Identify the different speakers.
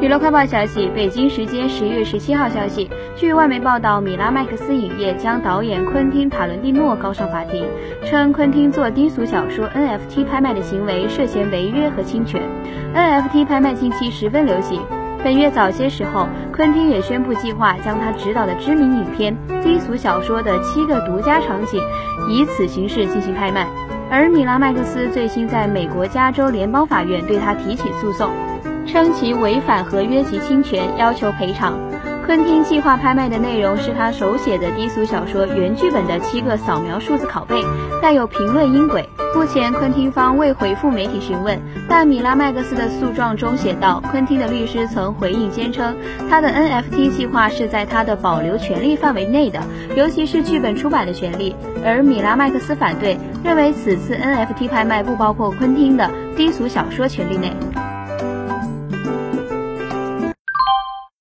Speaker 1: 娱乐快报消息，北京时间十月十七号消息，据外媒报道，米拉麦克斯影业将导演昆汀·塔伦蒂诺告上法庭，称昆汀做低俗小说 NFT 拍卖的行为涉嫌违约和侵权。NFT 拍卖近期十分流行，本月早些时候，昆汀也宣布计划将他执导的知名影片《低俗小说》的七个独家场景以此形式进行拍卖，而米拉麦克斯最新在美国加州联邦法院对他提起诉讼。称其违反合约及侵权，要求赔偿。昆汀计划拍卖的内容是他手写的低俗小说原剧本的七个扫描数字拷贝，带有评论音轨。目前，昆汀方未回复媒体询问，但米拉麦克斯的诉状中写道，昆汀的律师曾回应坚称，他的 NFT 计划是在他的保留权利范围内的，尤其是剧本出版的权利。而米拉麦克斯反对，认为此次 NFT 拍卖不包括昆汀的低俗小说权利内。